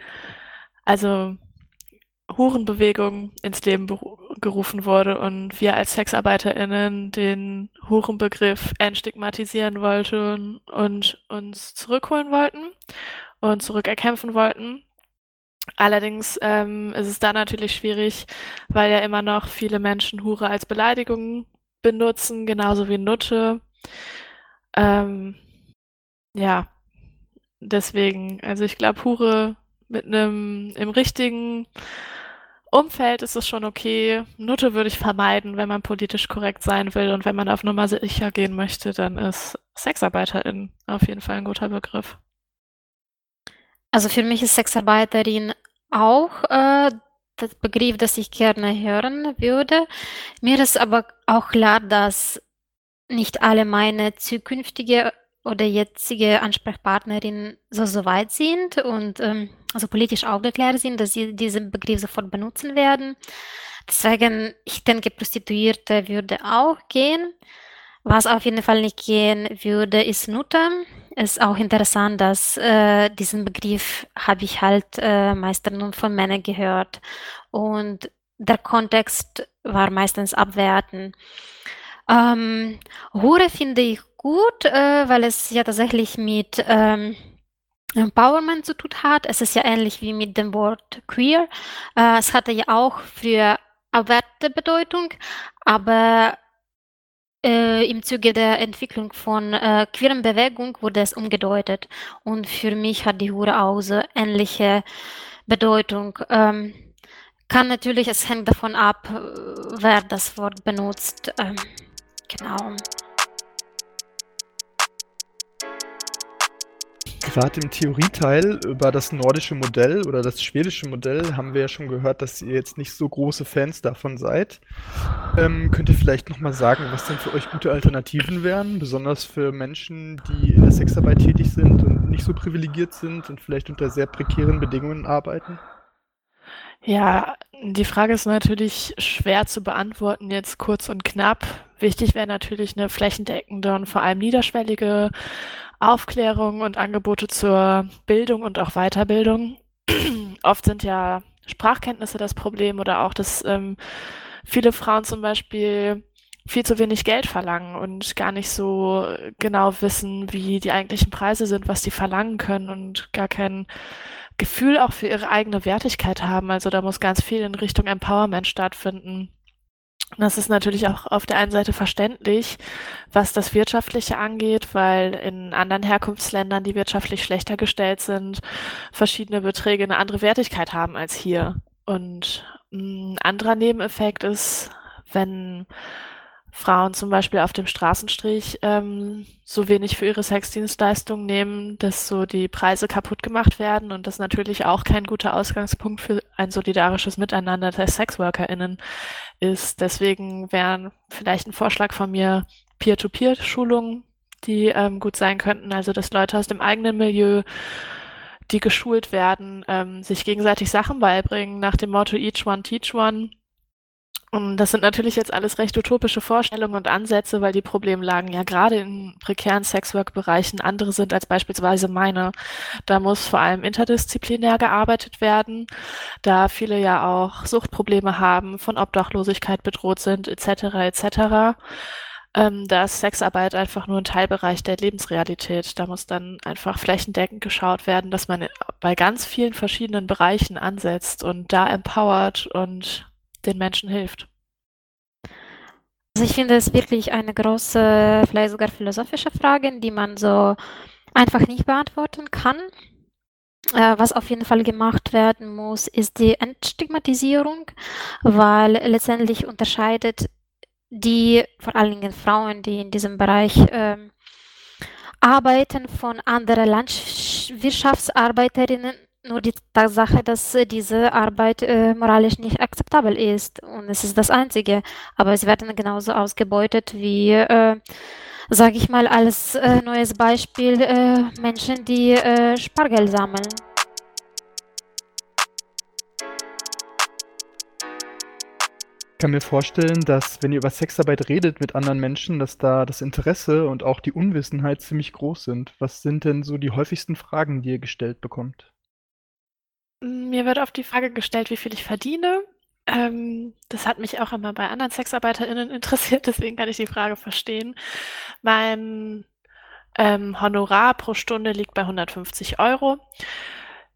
also Hurenbewegung ins Leben gerufen wurde und wir als SexarbeiterInnen den Hurenbegriff entstigmatisieren wollten und uns zurückholen wollten und zurückerkämpfen wollten. Allerdings ähm, ist es da natürlich schwierig, weil ja immer noch viele Menschen Hure als Beleidigung benutzen, genauso wie Nutte. Ähm, ja, deswegen, also ich glaube, Hure mit einem im richtigen Umfeld ist es schon okay. Nutte würde ich vermeiden, wenn man politisch korrekt sein will und wenn man auf Nummer sicher gehen möchte, dann ist Sexarbeiterin auf jeden Fall ein guter Begriff. Also für mich ist Sexarbeiterin auch äh, der Begriff, das ich gerne hören würde. Mir ist aber auch klar, dass nicht alle meine zukünftige oder jetzige Ansprechpartnerinnen so, so weit sind und ähm, also politisch aufgeklärt sind, dass sie diesen Begriff sofort benutzen werden. Deswegen, ich denke, Prostituierte würde auch gehen. Was auf jeden Fall nicht gehen würde, ist Nutte. Ist auch interessant, dass äh, diesen Begriff habe ich halt äh, meistens nur von Männern gehört. Und der Kontext war meistens abwerten. Ähm, Hure finde ich gut, äh, weil es ja tatsächlich mit ähm, Empowerment zu tun hat. Es ist ja ähnlich wie mit dem Wort queer. Äh, es hatte ja auch früher abwertende Bedeutung, aber äh, im Zuge der Entwicklung von äh, queeren Bewegung wurde es umgedeutet. Und für mich hat die Hure auch so ähnliche Bedeutung. Ähm, kann natürlich, es hängt davon ab, wer das Wort benutzt. Ähm, genau. Gerade im Theorieteil über das nordische Modell oder das schwedische Modell haben wir ja schon gehört, dass ihr jetzt nicht so große Fans davon seid. Ähm, könnt ihr vielleicht nochmal sagen, was denn für euch gute Alternativen wären, besonders für Menschen, die in der Sexarbeit tätig sind und nicht so privilegiert sind und vielleicht unter sehr prekären Bedingungen arbeiten? Ja, die Frage ist natürlich schwer zu beantworten, jetzt kurz und knapp. Wichtig wäre natürlich eine flächendeckende und vor allem niederschwellige Aufklärung und Angebote zur Bildung und auch Weiterbildung. *clears throat* Oft sind ja Sprachkenntnisse das Problem oder auch, dass ähm, viele Frauen zum Beispiel viel zu wenig Geld verlangen und gar nicht so genau wissen, wie die eigentlichen Preise sind, was sie verlangen können und gar kein Gefühl auch für ihre eigene Wertigkeit haben. Also da muss ganz viel in Richtung Empowerment stattfinden. Das ist natürlich auch auf der einen Seite verständlich, was das Wirtschaftliche angeht, weil in anderen Herkunftsländern, die wirtschaftlich schlechter gestellt sind, verschiedene Beträge eine andere Wertigkeit haben als hier. Und ein anderer Nebeneffekt ist, wenn Frauen zum Beispiel auf dem Straßenstrich ähm, so wenig für ihre Sexdienstleistungen nehmen, dass so die Preise kaputt gemacht werden und das natürlich auch kein guter Ausgangspunkt für ein solidarisches Miteinander der SexworkerInnen ist. Deswegen wären vielleicht ein Vorschlag von mir Peer-to-Peer-Schulungen, die ähm, gut sein könnten, also dass Leute aus dem eigenen Milieu die geschult werden, ähm, sich gegenseitig Sachen beibringen nach dem Motto Each One Teach One Und das sind natürlich jetzt alles recht utopische Vorstellungen und Ansätze, weil die Problemlagen ja gerade in prekären Sexwork-Bereichen andere sind als beispielsweise meine. Da muss vor allem interdisziplinär gearbeitet werden, da viele ja auch Suchtprobleme haben, von Obdachlosigkeit bedroht sind, etc. etc. Ähm, da ist Sexarbeit einfach nur ein Teilbereich der Lebensrealität. Da muss dann einfach flächendeckend geschaut werden, dass man bei ganz vielen verschiedenen Bereichen ansetzt und da empowert und den Menschen hilft. Also ich finde es wirklich eine große, vielleicht sogar philosophische Frage, die man so einfach nicht beantworten kann. Äh, was auf jeden Fall gemacht werden muss, ist die Entstigmatisierung, weil letztendlich unterscheidet die, vor allen Dingen Frauen, die in diesem Bereich ähm, arbeiten, von anderen Landwirtschaftsarbeiterinnen nur die Tatsache, dass äh, diese Arbeit äh, moralisch nicht akzeptabel ist. Und es ist das Einzige. Aber sie werden genauso ausgebeutet wie, äh, sage ich mal, als äh, neues Beispiel äh, Menschen, die äh, Spargel sammeln. Ich kann mir vorstellen, dass wenn ihr über Sexarbeit redet mit anderen Menschen, dass da das Interesse und auch die Unwissenheit ziemlich groß sind. Was sind denn so die häufigsten Fragen, die ihr gestellt bekommt? Mir wird oft die Frage gestellt, wie viel ich verdiene. Ähm, das hat mich auch immer bei anderen SexarbeiterInnen *laughs* interessiert, deswegen kann ich die Frage verstehen. Mein ähm, Honorar pro Stunde liegt bei 150 Euro.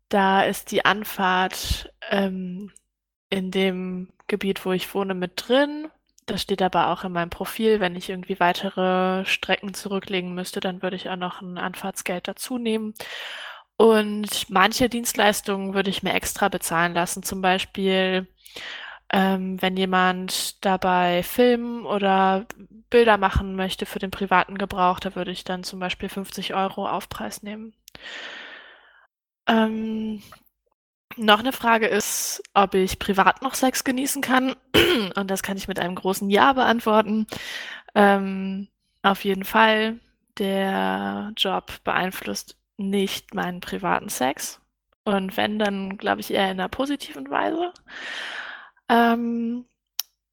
Da ist die Anfahrt ähm, in dem Gebiet, wo ich wohne, mit drin. Das steht aber auch in meinem Profil. Wenn ich irgendwie weitere Strecken zurücklegen müsste, dann würde ich auch noch ein Anfahrtsgeld dazu nehmen. Und manche Dienstleistungen würde ich mir extra bezahlen lassen. Zum Beispiel, ähm, wenn jemand dabei filmen oder Bilder machen möchte für den privaten Gebrauch, da würde ich dann zum Beispiel 50 Euro Aufpreis nehmen. Ähm, noch eine Frage ist, ob ich privat noch Sex genießen kann. *clears throat* Und das kann ich mit einem großen Ja beantworten. Ähm, auf jeden Fall. Der Job beeinflusst nicht meinen privaten Sex. Und wenn, dann glaube ich eher in einer positiven Weise. Ähm,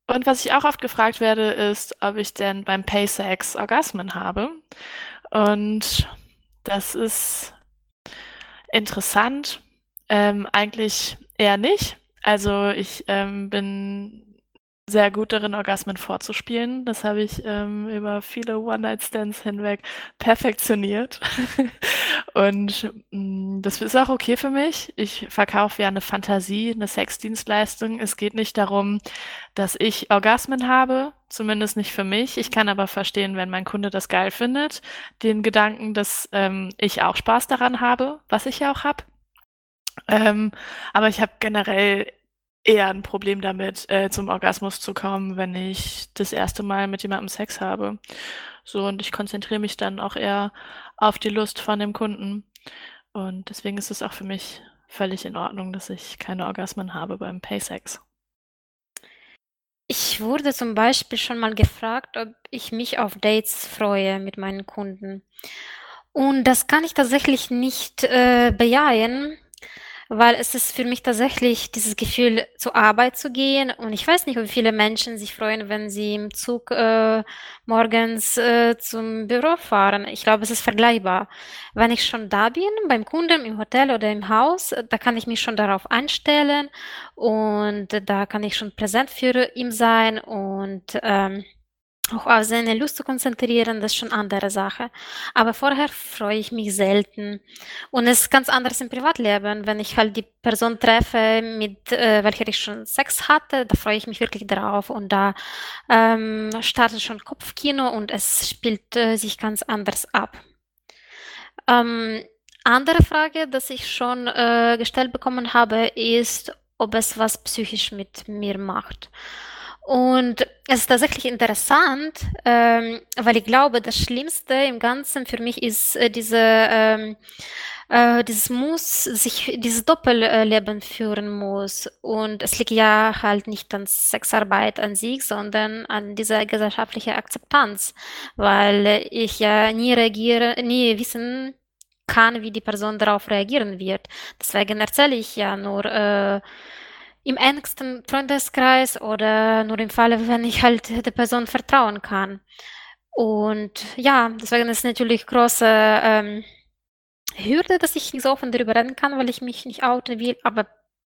und was ich auch oft gefragt werde, ist, ob ich denn beim Paysex Orgasmen habe. Und das ist interessant. Ähm, eigentlich eher nicht. Also ich ähm, bin sehr gut darin, Orgasmen vorzuspielen. Das habe ich ähm, über viele One-Night-Stands hinweg perfektioniert. *laughs* Und mh, mm, das ist auch okay für mich. Ich verkaufe ja eine Fantasie, eine Sexdienstleistung. Es geht nicht darum, dass ich Orgasmen habe, zumindest nicht für mich. Ich kann aber verstehen, wenn mein Kunde das geil findet, den Gedanken, dass ähm, ich auch Spaß daran habe, was ich ja auch habe. Ähm, aber ich habe generell eher ein Problem damit, äh, zum Orgasmus zu kommen, wenn ich das erste Mal mit jemandem Sex habe. So, und ich konzentriere mich dann auch eher auf die Lust von dem Kunden. Und deswegen ist es auch für mich völlig in Ordnung, dass ich keine Orgasmen habe beim Paysex. Ich wurde zum Beispiel schon mal gefragt, ob ich mich auf Dates freue mit meinen Kunden. Und das kann ich tatsächlich nicht äh, bejahen, weil es ist für mich tatsächlich dieses Gefühl, zur Arbeit zu gehen. Und ich weiß nicht, wie viele Menschen sich freuen, wenn sie im Zug äh, morgens äh, zum Büro fahren. Ich glaube, es ist vergleichbar. Wenn ich schon da bin, beim Kunden, im Hotel oder im Haus, da kann ich mich schon darauf einstellen und da kann ich schon präsent für ihn sein und ähm, auch auf seine Lust zu konzentrieren, das ist schon andere Sache. Aber vorher freue ich mich selten. Und es ist ganz anders im Privatleben. Wenn ich halt die Person treffe, mit äh, welcher ich schon Sex hatte, da freue ich mich wirklich drauf. Und da ähm, startet schon Kopfkino und es spielt äh, sich ganz anders ab. Ähm, andere Frage, die ich schon äh, gestellt bekommen habe, ist, ob es was psychisch mit mir macht. Und es ist tatsächlich interessant, ähm, weil ich glaube, das Schlimmste im Ganzen für mich ist äh, diese, ähm, äh, dieses Muss, sich dieses Doppelleben führen muss. Und es liegt ja halt nicht an Sexarbeit an sich, sondern an dieser gesellschaftlichen Akzeptanz, weil ich ja nie reagiere, nie wissen kann, wie die Person darauf reagieren wird. Deswegen erzähle ich ja nur, äh, im engsten Freundeskreis oder nur im Falle, wenn ich halt der Person vertrauen kann. Und ja, deswegen ist natürlich große ähm, Hürde, dass ich nicht so offen darüber reden kann, weil ich mich nicht outen will, aber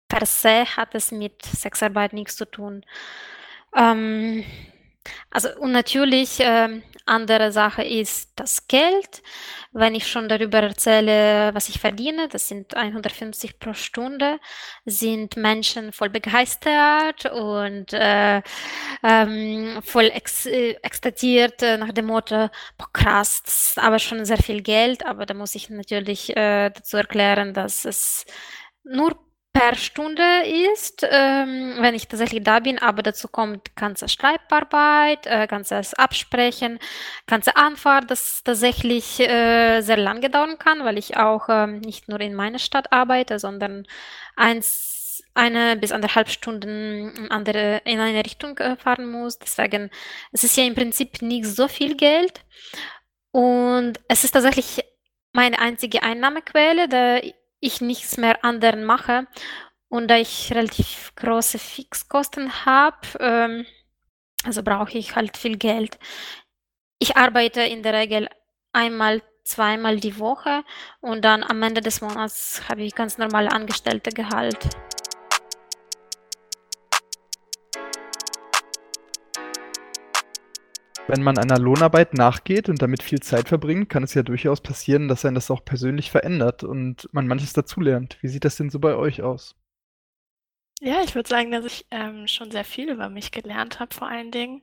per se hat es mit Sexarbeit nichts zu tun. Ähm, also und natürlich ähm, andere Sache ist das Geld. Wenn ich schon darüber erzähle, was ich verdiene, das sind 150 pro Stunde, sind Menschen voll begeistert und äh, ähm, voll ex äh, ekstatiert äh, nach dem Motto, boah, krass, das ist aber schon sehr viel Geld, aber da muss ich natürlich äh, dazu erklären, dass es nur per Stunde ist, ähm, wenn ich tatsächlich da bin, aber dazu kommt ganze Schreibarbeit, äh, ganzes Absprechen, ganze Anfahrt, das tatsächlich äh, sehr lange dauern kann, weil ich auch ähm, nicht nur in meiner Stadt arbeite, sondern eins, eine bis anderthalb Stunden in, andere, in eine Richtung äh, fahren muss. Deswegen, es ist ja im Prinzip nicht so viel Geld und es ist tatsächlich meine einzige Einnahmequelle, da ich nichts mehr anderen mache und da ich relativ große Fixkosten habe, ähm, also brauche ich halt viel Geld. Ich arbeite in der Regel einmal, zweimal die Woche und dann am Ende des Monats habe ich ganz normale Angestellte-Gehalt. Wenn man einer Lohnarbeit nachgeht und damit viel Zeit verbringt, kann es ja durchaus passieren, dass einen das auch persönlich verändert und man manches dazulernt. Wie sieht das denn so bei euch aus? Ja, ich würde sagen, dass ich ähm, schon sehr viel über mich gelernt habe, vor allen Dingen.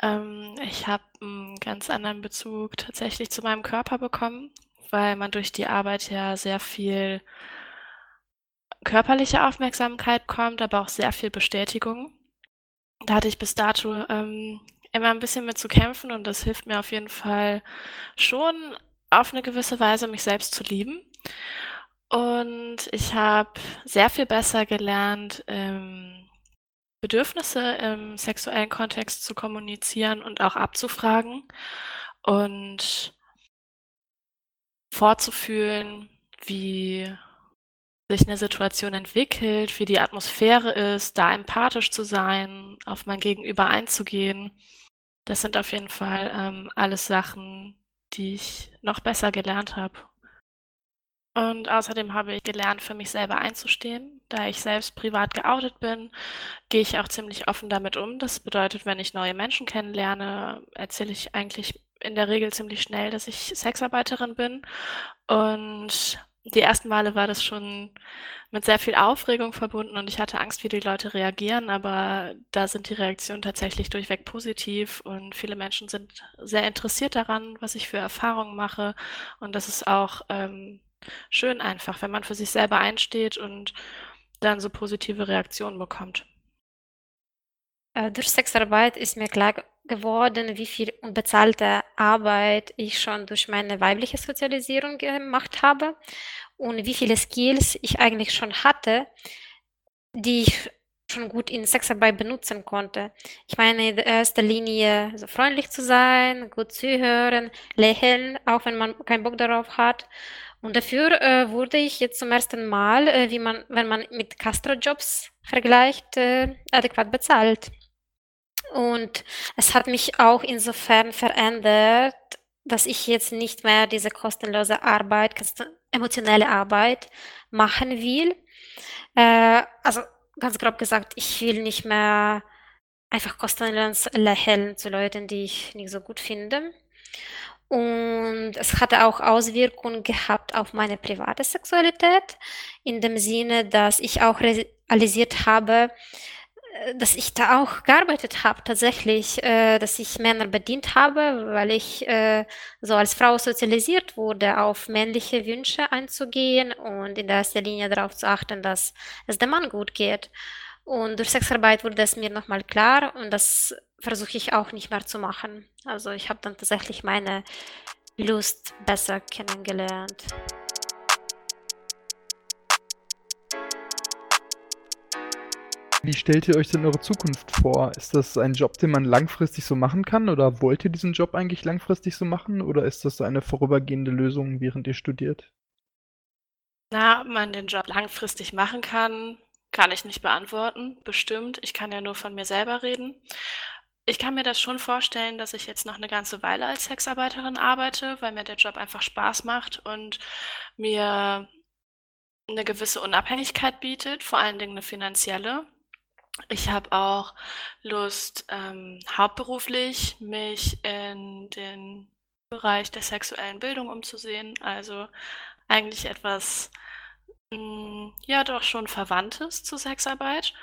Ähm, ich habe einen ganz anderen Bezug tatsächlich zu meinem Körper bekommen, weil man durch die Arbeit ja sehr viel körperliche Aufmerksamkeit kommt, aber auch sehr viel Bestätigung. Da hatte ich bis dato ähm, immer ein bisschen mit zu kämpfen und das hilft mir auf jeden Fall schon auf eine gewisse Weise, mich selbst zu lieben. Und ich habe sehr viel besser gelernt, ähm, Bedürfnisse im sexuellen Kontext zu kommunizieren und auch abzufragen und vorzufühlen, wie sich eine Situation entwickelt, wie die Atmosphäre ist, da empathisch zu sein, auf mein Gegenüber einzugehen. Das sind auf jeden Fall ähm, alles Sachen, die ich noch besser gelernt habe. Und außerdem habe ich gelernt, für mich selber einzustehen. Da ich selbst privat geoutet bin, gehe ich auch ziemlich offen damit um. Das bedeutet, wenn ich neue Menschen kennenlerne, erzähle ich eigentlich in der Regel ziemlich schnell, dass ich Sexarbeiterin bin. Und die ersten Male war das schon mit sehr viel Aufregung verbunden und ich hatte Angst, wie die Leute reagieren, aber da sind die Reaktionen tatsächlich durchweg positiv und viele Menschen sind sehr interessiert daran, was ich für Erfahrungen mache und das ist auch ähm, schön einfach, wenn man für sich selber einsteht und dann so positive Reaktionen bekommt. Äh, durch Sexarbeit ist mir klar geworden, wie viel unbezahlte Arbeit ich schon durch meine weibliche Sozialisierung gemacht habe und wie viele Skills ich eigentlich schon hatte, die ich schon gut in Sexarbeit benutzen konnte. Ich meine, in erster Linie so freundlich zu sein, gut zuhören, lächeln, auch wenn man keinen Bock darauf hat. Und dafür äh, wurde ich jetzt zum ersten Mal, äh, wie man, wenn man mit Castro-Jobs vergleicht, äh, adäquat bezahlt. Und es hat mich auch insofern verändert, dass ich jetzt nicht mehr diese kostenlose Arbeit, emotionelle Arbeit machen will. Äh, also ganz grob gesagt, ich will nicht mehr einfach kostenlos lächeln zu Leuten, die ich nicht so gut finde. Und es hatte auch Auswirkungen gehabt auf meine private Sexualität, in dem Sinne, dass ich auch realisiert habe, dass ich da auch gearbeitet habe, tatsächlich, äh, dass ich Männer bedient habe, weil ich äh, so als Frau sozialisiert wurde, auf männliche Wünsche einzugehen und in erster Linie darauf zu achten, dass es dem Mann gut geht. Und durch Sexarbeit wurde es mir nochmal klar und das versuche ich auch nicht mehr zu machen. Also ich habe dann tatsächlich meine Lust besser kennengelernt. Wie stellt ihr euch denn eure Zukunft vor? Ist das ein Job, den man langfristig so machen kann? Oder wollt ihr diesen Job eigentlich langfristig so machen? Oder ist das eine vorübergehende Lösung, während ihr studiert? Na, ob man den Job langfristig machen kann, kann ich nicht beantworten, bestimmt. Ich kann ja nur von mir selber reden. Ich kann mir das schon vorstellen, dass ich jetzt noch eine ganze Weile als Sexarbeiterin arbeite, weil mir der Job einfach Spaß macht und mir eine gewisse Unabhängigkeit bietet, vor allen Dingen eine finanzielle. Ich habe auch Lust, ähm, hauptberuflich mich in den Bereich der sexuellen Bildung umzusehen. Also eigentlich etwas, hm, ja, doch schon Verwandtes zur Sexarbeit.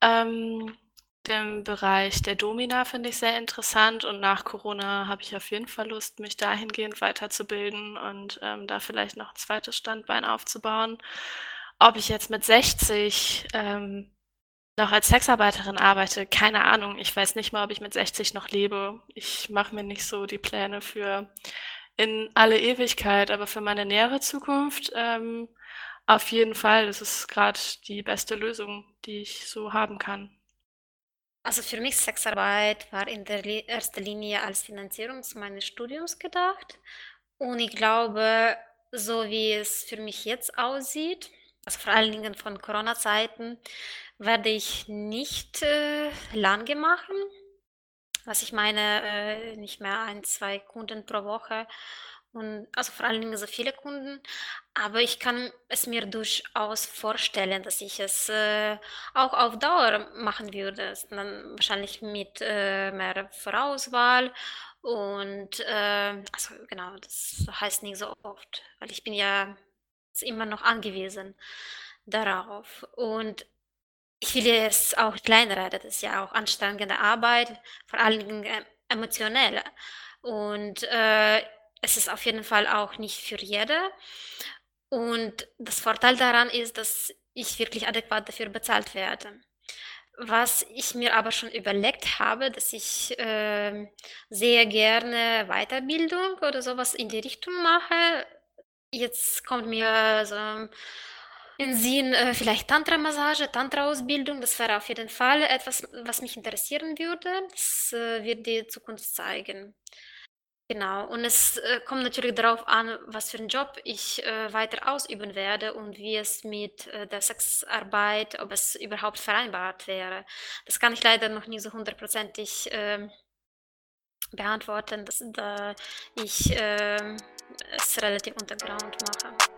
Ähm, den Bereich der Domina finde ich sehr interessant und nach Corona habe ich auf jeden Fall Lust, mich dahingehend weiterzubilden und ähm, da vielleicht noch ein zweites Standbein aufzubauen. Ob ich jetzt mit 60 ähm, noch als Sexarbeiterin arbeite, keine Ahnung. Ich weiß nicht mal, ob ich mit 60 noch lebe. Ich mache mir nicht so die Pläne für in alle Ewigkeit, aber für meine nähere Zukunft ähm, auf jeden Fall. Das ist gerade die beste Lösung, die ich so haben kann. Also für mich Sexarbeit war in der ersten Linie als Finanzierung meines Studiums gedacht. Und ich glaube, so wie es für mich jetzt aussieht, also vor allen Dingen von Corona-Zeiten, werde ich nicht äh, lange machen. Was ich meine, äh, nicht mehr ein, zwei Kunden pro Woche und also vor allen Dingen so viele Kunden. Aber ich kann es mir durchaus vorstellen, dass ich es äh, auch auf Dauer machen würde. Dann wahrscheinlich mit äh, mehr Vorauswahl. Und äh, also genau, das heißt nicht so oft, weil ich bin ja immer noch angewiesen darauf. Und ich will es auch kleinreden, das ist ja auch anstrengende Arbeit, vor allen Dingen äh, emotionell. Und äh, es ist auf jeden Fall auch nicht für jede. Und das Vorteil daran ist, dass ich wirklich adäquat dafür bezahlt werde. Was ich mir aber schon überlegt habe, dass ich äh, sehr gerne Weiterbildung oder sowas in die Richtung mache. Jetzt kommt mir so in Sinn äh, vielleicht Tantra-Massage, Tantra-Ausbildung. Das wäre auf jeden Fall etwas, was mich interessieren würde. Das äh, wird die Zukunft zeigen. Genau, und es äh, kommt natürlich darauf an, was für einen Job ich äh, weiter ausüben werde und wie es mit äh, der Sexarbeit, ob es überhaupt vereinbart wäre. Das kann ich leider noch nicht so hundertprozentig ähm, beantworten, dass, da ich ähm, es relativ untergrund mache.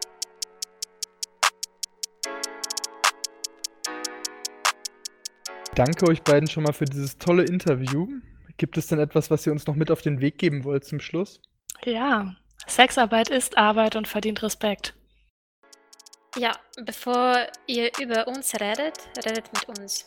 Danke euch beiden schon mal für dieses tolle Interview. Gibt es denn etwas, was ihr uns noch mit auf den Weg geben wollt zum Schluss? Ja, Sexarbeit ist Arbeit und verdient Respekt. Ja, bevor ihr über uns redet, redet mit uns.